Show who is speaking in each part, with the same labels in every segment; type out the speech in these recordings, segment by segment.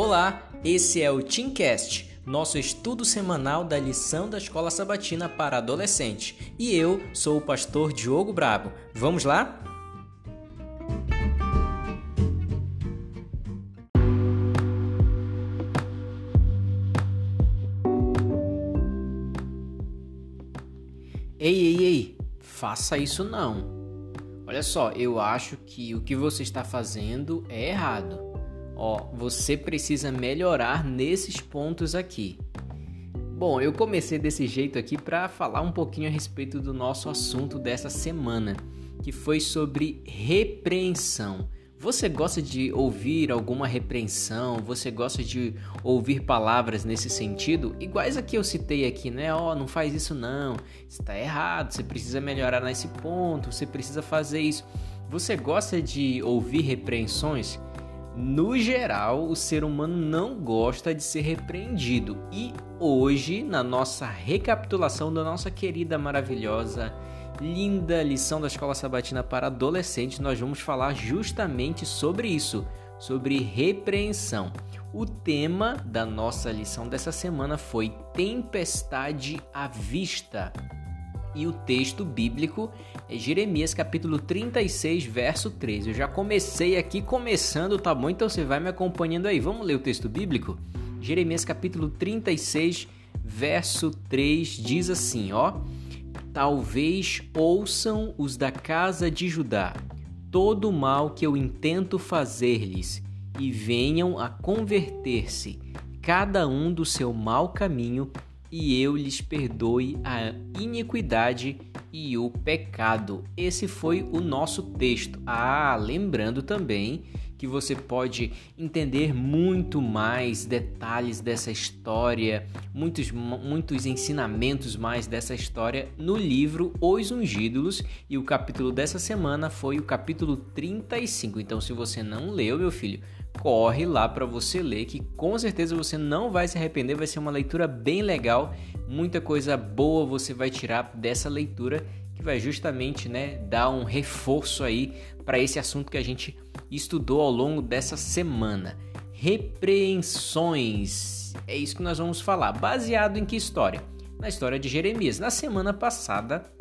Speaker 1: Olá, esse é o Teamcast, nosso estudo semanal da lição da Escola Sabatina para adolescente. E eu sou o pastor Diogo Brabo. Vamos lá? Ei, ei, ei, faça isso não. Olha só, eu acho que o que você está fazendo é errado ó, você precisa melhorar nesses pontos aqui. Bom, eu comecei desse jeito aqui para falar um pouquinho a respeito do nosso assunto dessa semana, que foi sobre repreensão. Você gosta de ouvir alguma repreensão? Você gosta de ouvir palavras nesse sentido? Iguais a que eu citei aqui, né? Ó, oh, não faz isso não, está errado, você precisa melhorar nesse ponto, você precisa fazer isso. Você gosta de ouvir repreensões? No geral, o ser humano não gosta de ser repreendido. E hoje, na nossa recapitulação da nossa querida, maravilhosa, linda lição da Escola Sabatina para adolescentes, nós vamos falar justamente sobre isso, sobre repreensão. O tema da nossa lição dessa semana foi Tempestade à Vista e o texto bíblico é Jeremias capítulo 36, verso 13. Eu já comecei aqui começando, tá bom? Então você vai me acompanhando aí. Vamos ler o texto bíblico? Jeremias capítulo 36, verso 3 diz assim, ó: Talvez ouçam os da casa de Judá todo o mal que eu intento fazer-lhes e venham a converter-se cada um do seu mau caminho e eu lhes perdoe a iniquidade e o pecado. Esse foi o nosso texto. Ah, lembrando também que você pode entender muito mais detalhes dessa história, muitos, muitos ensinamentos mais dessa história no livro Os Ungídulos e o capítulo dessa semana foi o capítulo 35. Então, se você não leu, meu filho, corre lá para você ler, que com certeza você não vai se arrepender, vai ser uma leitura bem legal, muita coisa boa você vai tirar dessa leitura que vai justamente, né, dar um reforço aí para esse assunto que a gente estudou ao longo dessa semana. Repreensões. É isso que nós vamos falar. Baseado em que história? Na história de Jeremias. Na semana passada,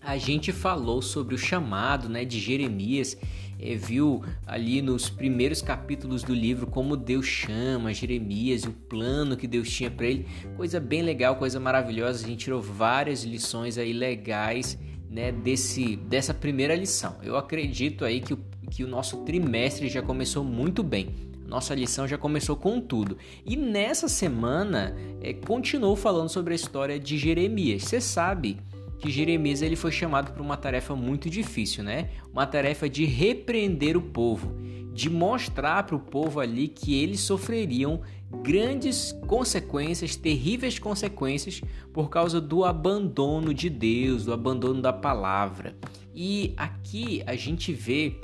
Speaker 1: a gente falou sobre o chamado, né, de Jeremias viu ali nos primeiros capítulos do livro como Deus chama Jeremias e o plano que Deus tinha para ele. Coisa bem legal, coisa maravilhosa. A gente tirou várias lições aí legais né, desse, dessa primeira lição. Eu acredito aí que o, que o nosso trimestre já começou muito bem. Nossa lição já começou com tudo. E nessa semana é, continuou falando sobre a história de Jeremias. Você sabe que Jeremias ele foi chamado para uma tarefa muito difícil, né? Uma tarefa de repreender o povo, de mostrar para o povo ali que eles sofreriam grandes consequências, terríveis consequências por causa do abandono de Deus, do abandono da palavra. E aqui a gente vê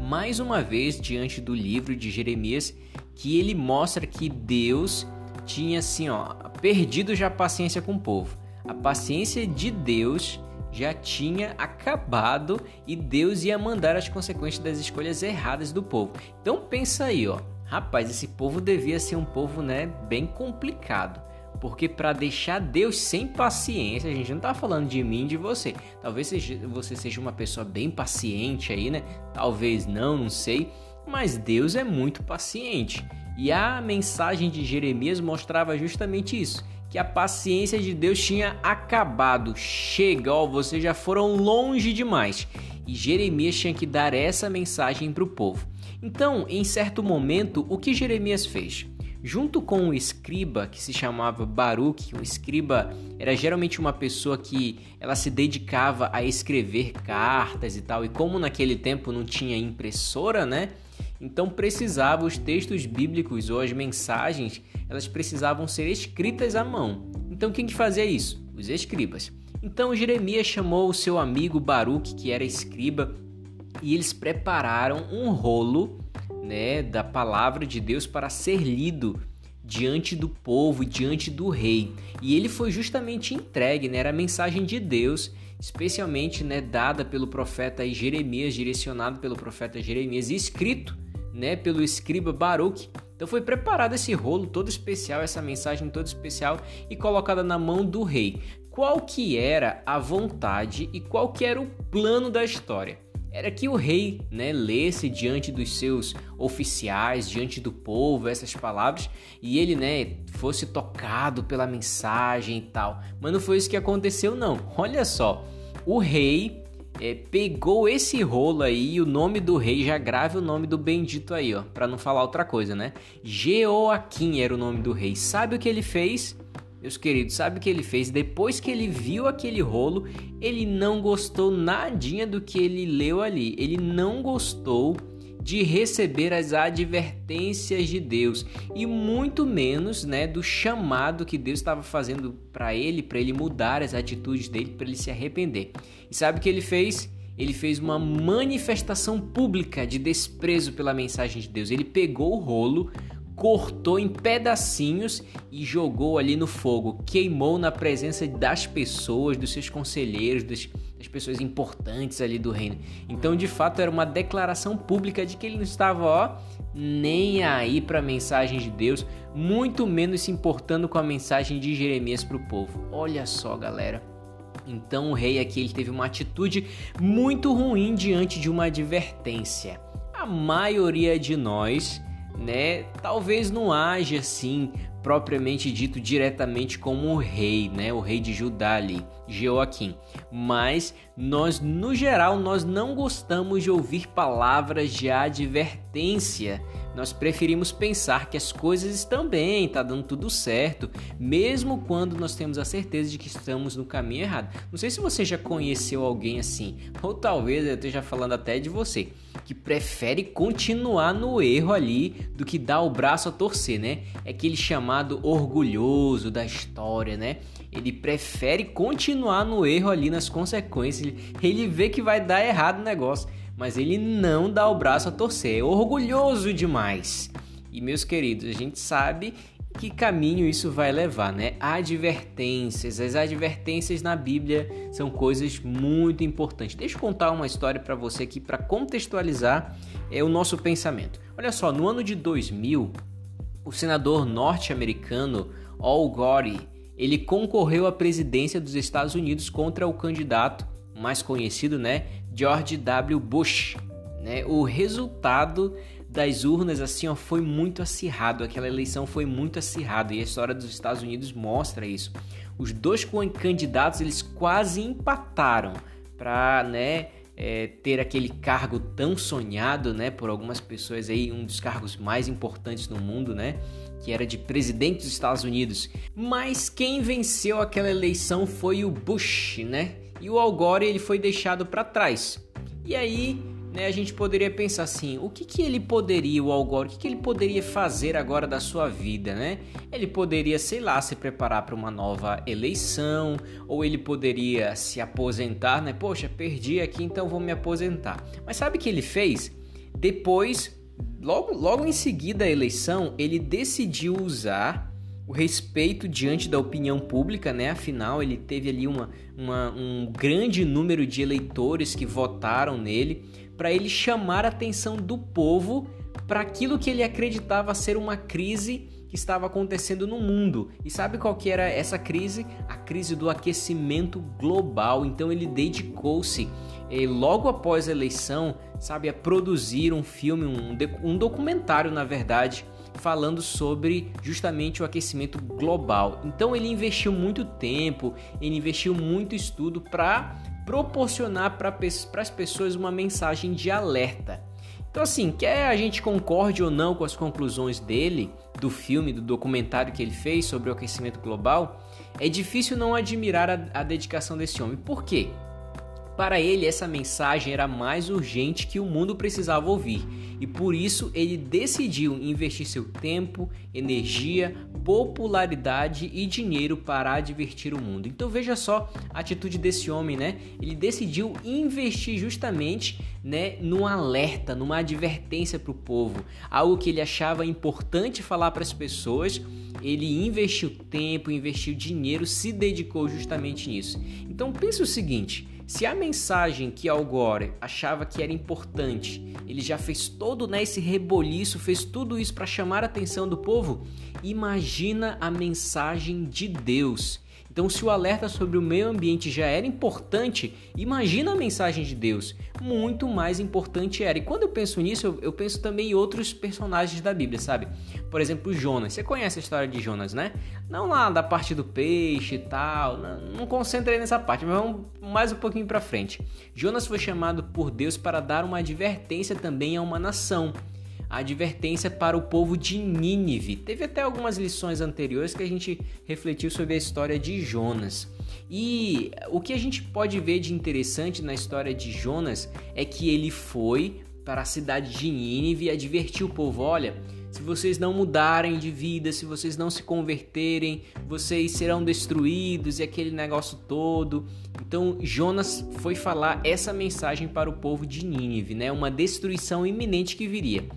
Speaker 1: mais uma vez diante do livro de Jeremias que ele mostra que Deus tinha assim, ó, perdido já a paciência com o povo a paciência de Deus já tinha acabado e Deus ia mandar as consequências das escolhas erradas do povo. Então pensa aí, ó. Rapaz, esse povo devia ser um povo, né, bem complicado. Porque para deixar Deus sem paciência, a gente não tá falando de mim, de você. Talvez você seja uma pessoa bem paciente aí, né? Talvez não, não sei. Mas Deus é muito paciente. E a mensagem de Jeremias mostrava justamente isso que a paciência de Deus tinha acabado. Chega, ó, vocês já foram longe demais. E Jeremias tinha que dar essa mensagem para o povo. Então, em certo momento, o que Jeremias fez? Junto com o escriba que se chamava Baruch, o escriba era geralmente uma pessoa que ela se dedicava a escrever cartas e tal, e como naquele tempo não tinha impressora, né? Então precisava os textos bíblicos ou as mensagens, elas precisavam ser escritas à mão. Então quem que fazia isso? Os escribas. Então Jeremias chamou o seu amigo Baruque, que era escriba, e eles prepararam um rolo, né, da palavra de Deus para ser lido diante do povo e diante do rei. E ele foi justamente entregue, né, era a mensagem de Deus, especialmente, né, dada pelo profeta Jeremias, direcionado pelo profeta Jeremias escrito né, pelo escriba Baruch, Então foi preparado esse rolo todo especial, essa mensagem toda especial e colocada na mão do rei. Qual que era a vontade e qual que era o plano da história? Era que o rei, né, lesse diante dos seus oficiais, diante do povo, essas palavras e ele, né, fosse tocado pela mensagem e tal. Mas não foi isso que aconteceu, não. Olha só, o rei é, pegou esse rolo aí, o nome do rei, já grave o nome do bendito aí, ó, para não falar outra coisa, né? Jeoaquim era o nome do rei. Sabe o que ele fez? Meus queridos, sabe o que ele fez? Depois que ele viu aquele rolo, ele não gostou nadinha do que ele leu ali. Ele não gostou de receber as advertências de Deus e muito menos, né, do chamado que Deus estava fazendo para ele, para ele mudar as atitudes dele, para ele se arrepender. E sabe o que ele fez? Ele fez uma manifestação pública de desprezo pela mensagem de Deus. Ele pegou o rolo, cortou em pedacinhos e jogou ali no fogo, queimou na presença das pessoas, dos seus conselheiros, das, das, pessoas importantes ali do reino. Então, de fato, era uma declaração pública de que ele não estava, ó, nem aí para a mensagem de Deus, muito menos se importando com a mensagem de Jeremias para o povo. Olha só, galera. Então o rei aqui ele teve uma atitude muito ruim diante de uma advertência. A maioria de nós né? Talvez não haja assim propriamente dito diretamente como o rei, né? O rei de Judá ali, Joaquim. Mas nós, no geral, nós não gostamos de ouvir palavras de advertência. Nós preferimos pensar que as coisas estão bem, tá dando tudo certo, mesmo quando nós temos a certeza de que estamos no caminho errado. Não sei se você já conheceu alguém assim, ou talvez eu esteja falando até de você que prefere continuar no erro ali do que dar o braço a torcer, né? É aquele chamado orgulhoso da história, né? Ele prefere continuar no erro ali nas consequências. Ele vê que vai dar errado o negócio, mas ele não dá o braço a torcer. É orgulhoso demais. E meus queridos, a gente sabe que caminho isso vai levar, né? Advertências. As advertências na Bíblia são coisas muito importantes. Deixa eu contar uma história para você aqui para contextualizar é, o nosso pensamento. Olha só, no ano de 2000, o senador norte-americano Al Gore, ele concorreu à presidência dos Estados Unidos contra o candidato mais conhecido, né, George W. Bush. Né? O resultado das urnas assim ó, foi muito acirrado, aquela eleição foi muito acirrada e a história dos Estados Unidos mostra isso. Os dois candidatos eles quase empataram para né, é, ter aquele cargo tão sonhado né, por algumas pessoas aí, um dos cargos mais importantes no mundo, né? Que era de presidente dos Estados Unidos. Mas quem venceu aquela eleição foi o Bush, né? E o Al Gore ele foi deixado para trás. E aí né, a gente poderia pensar assim: o que, que ele poderia, o Al Gore, o que, que ele poderia fazer agora da sua vida, né? Ele poderia, sei lá, se preparar para uma nova eleição, ou ele poderia se aposentar, né? Poxa, perdi aqui, então vou me aposentar. Mas sabe o que ele fez? Depois, logo, logo em seguida à eleição, ele decidiu usar o respeito diante da opinião pública, né? Afinal, ele teve ali uma, uma, um grande número de eleitores que votaram nele para ele chamar a atenção do povo para aquilo que ele acreditava ser uma crise que estava acontecendo no mundo. E sabe qual que era essa crise? A crise do aquecimento global. Então ele dedicou-se eh, logo após a eleição, sabe, a produzir um filme, um, um documentário, na verdade, falando sobre justamente o aquecimento global. Então ele investiu muito tempo, ele investiu muito estudo para proporcionar para as pessoas uma mensagem de alerta. Então, assim, quer a gente concorde ou não com as conclusões dele, do filme, do documentário que ele fez sobre o aquecimento global, é difícil não admirar a, a dedicação desse homem. Por quê? Para ele, essa mensagem era mais urgente que o mundo precisava ouvir e por isso ele decidiu investir seu tempo, energia, popularidade e dinheiro para advertir o mundo. Então veja só a atitude desse homem, né? Ele decidiu investir justamente, né, num alerta, numa advertência para o povo, algo que ele achava importante falar para as pessoas. Ele investiu tempo, investiu dinheiro, se dedicou justamente nisso. Então pense o seguinte Se a mensagem que Al Gore achava que era importante, ele já fez todo né, esse reboliço, fez tudo isso para chamar a atenção do povo, imagina a mensagem de Deus. Então, se o alerta sobre o meio ambiente já era importante, imagina a mensagem de Deus. Muito mais importante era. E quando eu penso nisso, eu, penso também em outros personagens da Bíblia, sabe? Por exemplo, Jonas. Você conhece a história de Jonas, né? Não lá da parte do peixe e tal. Não, não concentrei nessa parte, mas vamos mais um pouquinho para frente. Jonas foi chamado por Deus para dar uma advertência também a uma nação a advertência para o povo de Nínive. Teve até algumas lições anteriores que a gente refletiu sobre a história de Jonas. E o que a gente pode ver de interessante na história de Jonas é que ele foi para a cidade de Nínive e advertiu o povo: olha, se vocês não mudarem de vida, se vocês não se converterem, vocês serão destruídos e aquele negócio todo. Então Jonas foi falar essa mensagem para o povo de Nínive, né? Uma destruição iminente que viria.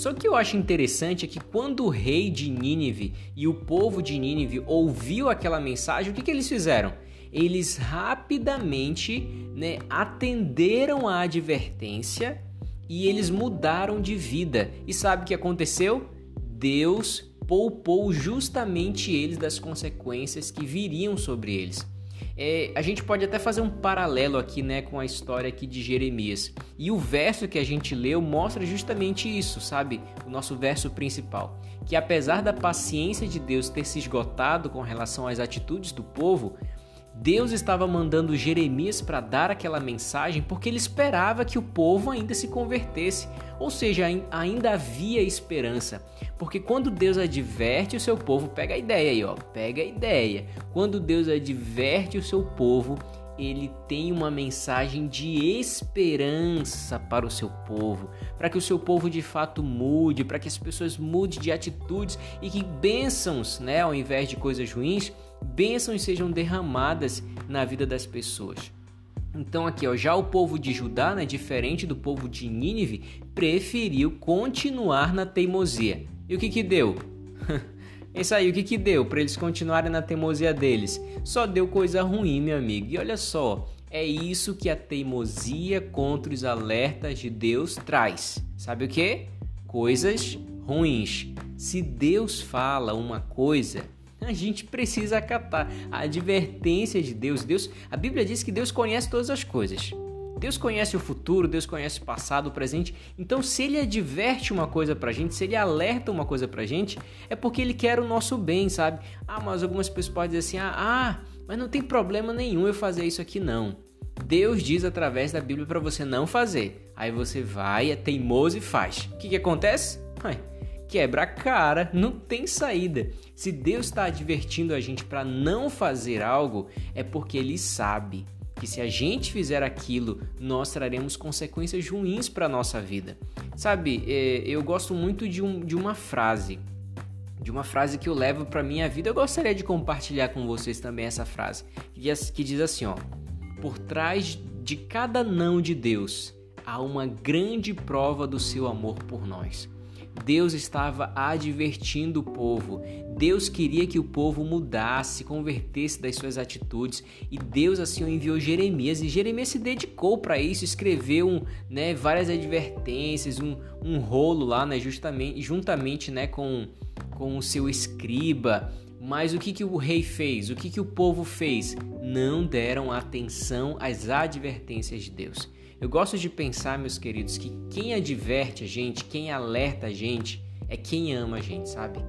Speaker 1: Só que eu acho interessante é que quando o rei de Nínive e o povo de Nínive ouviu aquela mensagem, o que, que eles fizeram? Eles rapidamente né, atenderam a advertência e eles mudaram de vida. E sabe o que aconteceu? Deus poupou justamente eles das consequências que viriam sobre eles. É, a gente pode até fazer um paralelo aqui né, com a história aqui de Jeremias. E o verso que a gente leu mostra justamente isso, sabe? O nosso verso principal. Que apesar da paciência de Deus ter se esgotado com relação às atitudes do povo, Deus estava mandando Jeremias para dar aquela mensagem porque ele esperava que o povo ainda se convertesse, ou seja, ainda havia esperança. Porque quando Deus adverte o seu povo, pega a ideia aí, ó, pega a ideia. Quando Deus adverte o seu povo, ele tem uma mensagem de esperança para o seu povo, para que o seu povo de fato mude, para que as pessoas mudem de atitudes e que bênçãos, né, ao invés de coisas ruins, bênçãos sejam derramadas na vida das pessoas. Então aqui, ó, já o povo de Judá, né, diferente do povo de Nínive, preferiu continuar na teimosia. E o que que deu? Isso aí, o que que deu para eles continuarem na teimosia deles? Só deu coisa ruim, meu amigo. E olha só, é isso que a teimosia contra os alertas de Deus traz. Sabe o que? Coisas ruins. Se Deus fala uma coisa, a gente precisa acatar a advertência de Deus. Deus, a Bíblia diz que Deus conhece todas as coisas. Deus conhece o futuro, Deus conhece o passado, o presente. Então, se ele adverte uma coisa pra gente, se ele alerta uma coisa pra gente, é porque ele quer o nosso bem, sabe? Ah, mas algumas pessoas podem dizer assim: ah, ah mas não tem problema nenhum eu fazer isso aqui, não. Deus diz através da Bíblia para você não fazer. Aí você vai, é teimoso e faz. O que, que acontece? Ué, quebra a cara, não tem saída. Se Deus está advertindo a gente para não fazer algo, é porque Ele sabe que se a gente fizer aquilo, nós traremos consequências ruins para a nossa vida. Sabe, é, eu gosto muito de, um, de uma frase, de uma frase que eu levo para minha vida. Eu gostaria de compartilhar com vocês também essa frase, que diz assim, ó: Por trás de cada não de Deus há uma grande prova do seu amor por nós. Deus estava advertindo o povo. Deus queria que o povo mudasse, convertesse das suas atitudes, e Deus assim enviou Jeremias. E Jeremias se dedicou para isso, escreveu um, né, várias advertências, um, um rolo lá, né, justamente, juntamente né, com, com o seu escriba. Mas o que, que o rei fez? O que, que o povo fez? Não deram atenção às advertências de Deus. Eu gosto de pensar, meus queridos, que quem adverte a gente, quem alerta a gente, é quem ama a gente, sabe?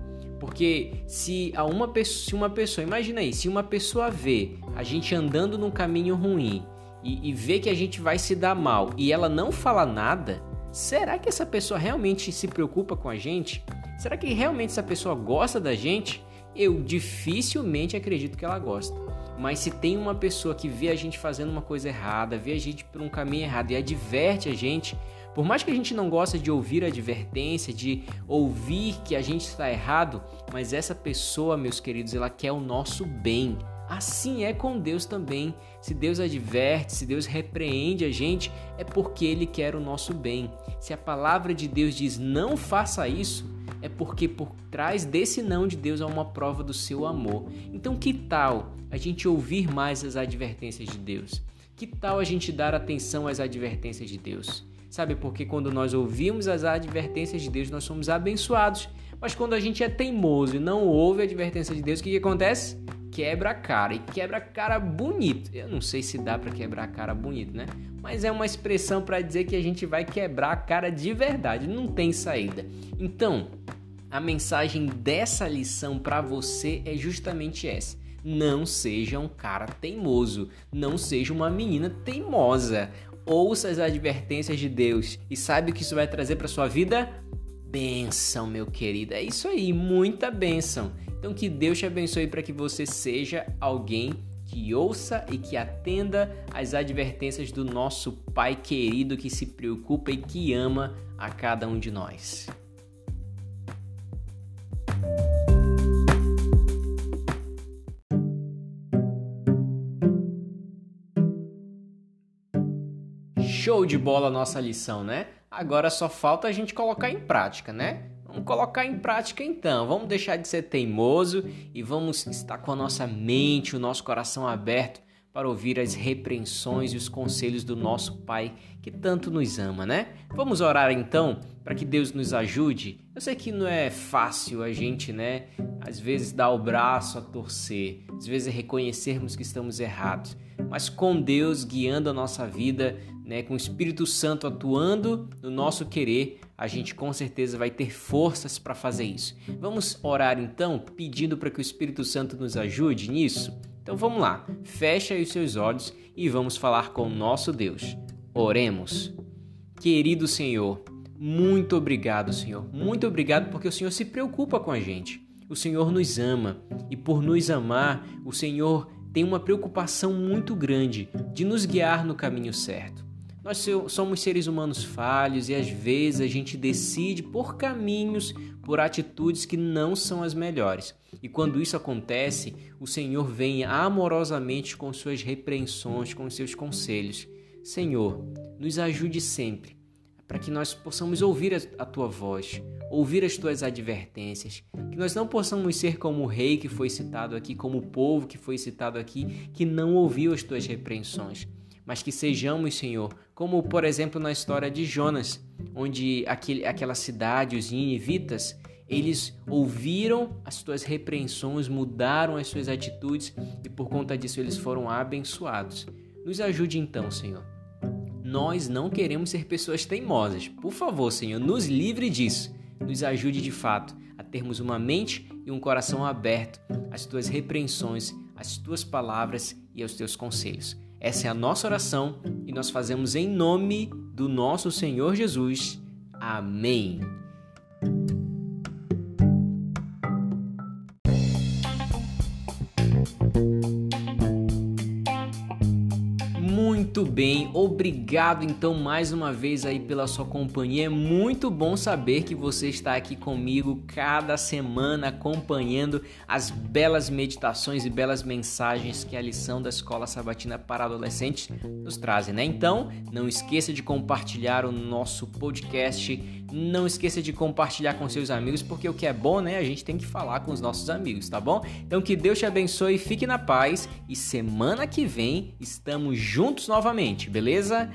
Speaker 1: Porque se a uma pessoa, se uma pessoa, imagina aí, se uma pessoa vê a gente andando num caminho ruim e, e vê que a gente vai se dar mal e ela não fala nada, será que essa pessoa realmente se preocupa com a gente? Será que realmente essa pessoa gosta da gente? Eu dificilmente acredito que ela gosta. Mas se tem uma pessoa que vê a gente fazendo uma coisa errada, vê a gente por um caminho errado e adverte a gente, por mais que a gente não goste de ouvir a advertência, de ouvir que a gente está errado, mas essa pessoa, meus queridos, ela quer o nosso bem. Assim é com Deus também. Se Deus adverte, se Deus repreende a gente, é porque Ele quer o nosso bem. Se a palavra de Deus diz não faça isso, é porque por trás desse não de Deus há uma prova do seu amor. Então, que tal a gente ouvir mais as advertências de Deus? Que tal a gente dar atenção às advertências de Deus? Sabe, porque quando nós ouvimos as advertências de Deus, nós somos abençoados. Mas quando a gente é teimoso e não ouve a advertência de Deus, o que, que acontece? Quebra a cara. E quebra a cara bonito. Eu não sei se dá para quebrar a cara bonito, né? Mas é uma expressão para dizer que a gente vai quebrar a cara de verdade. Não tem saída. Então, a mensagem dessa lição para você é justamente essa. Não seja um cara teimoso, não seja uma menina teimosa. Ouça as advertências de Deus e sabe o que isso vai trazer para sua vida? Benção, meu querido. É isso aí, muita benção. Então que Deus te abençoe para que você seja alguém que ouça e que atenda às advertências do nosso Pai querido que se preocupa e que ama a cada um de nós. Show de bola a nossa lição, né? Agora só falta a gente colocar em prática, né? Vamos colocar em prática então. Vamos deixar de ser teimoso e vamos estar com a nossa mente, o nosso coração aberto para ouvir as repreensões e os conselhos do nosso Pai que tanto nos ama, né? Vamos orar então para que Deus nos ajude. Eu sei que não é fácil a gente, né, às vezes dar o braço a torcer, às vezes reconhecermos que estamos errados, mas com Deus guiando a nossa vida, né, com o Espírito Santo atuando no nosso querer, a gente com certeza vai ter forças para fazer isso. Vamos orar então, pedindo para que o Espírito Santo nos ajude nisso? Então vamos lá, fecha aí os seus olhos e vamos falar com o nosso Deus. Oremos. Querido Senhor, muito obrigado, Senhor. Muito obrigado porque o Senhor se preocupa com a gente. O Senhor nos ama e por nos amar, o Senhor tem uma preocupação muito grande de nos guiar no caminho certo. Nós somos seres humanos falhos e às vezes a gente decide por caminhos, por atitudes que não são as melhores. E quando isso acontece, o Senhor vem amorosamente com suas repreensões, com seus conselhos. Senhor, nos ajude sempre para que nós possamos ouvir a tua voz, ouvir as tuas advertências, que nós não possamos ser como o rei que foi citado aqui, como o povo que foi citado aqui, que não ouviu as tuas repreensões mas que sejamos, Senhor, como por exemplo na história de Jonas, onde aquele, aquela cidade, os ninivitas, eles ouviram as tuas repreensões, mudaram as suas atitudes e por conta disso eles foram abençoados. Nos ajude então, Senhor. Nós não queremos ser pessoas teimosas. Por favor, Senhor, nos livre disso. Nos ajude de fato a termos uma mente e um coração aberto às tuas repreensões, às tuas palavras e aos teus conselhos. Essa é a nossa oração e nós fazemos em nome do nosso Senhor Jesus. Amém. Muito bem, obrigado então mais uma vez aí pela sua companhia. É muito bom saber que você está aqui comigo cada semana acompanhando as belas meditações e belas mensagens que a lição da Escola Sabatina para Adolescentes nos traz, né? Então, não esqueça de compartilhar o nosso podcast não esqueça de compartilhar com seus amigos, porque o que é bom, né? A gente tem que falar com os nossos amigos, tá bom? Então que Deus te abençoe, fique na paz e semana que vem estamos juntos novamente, beleza?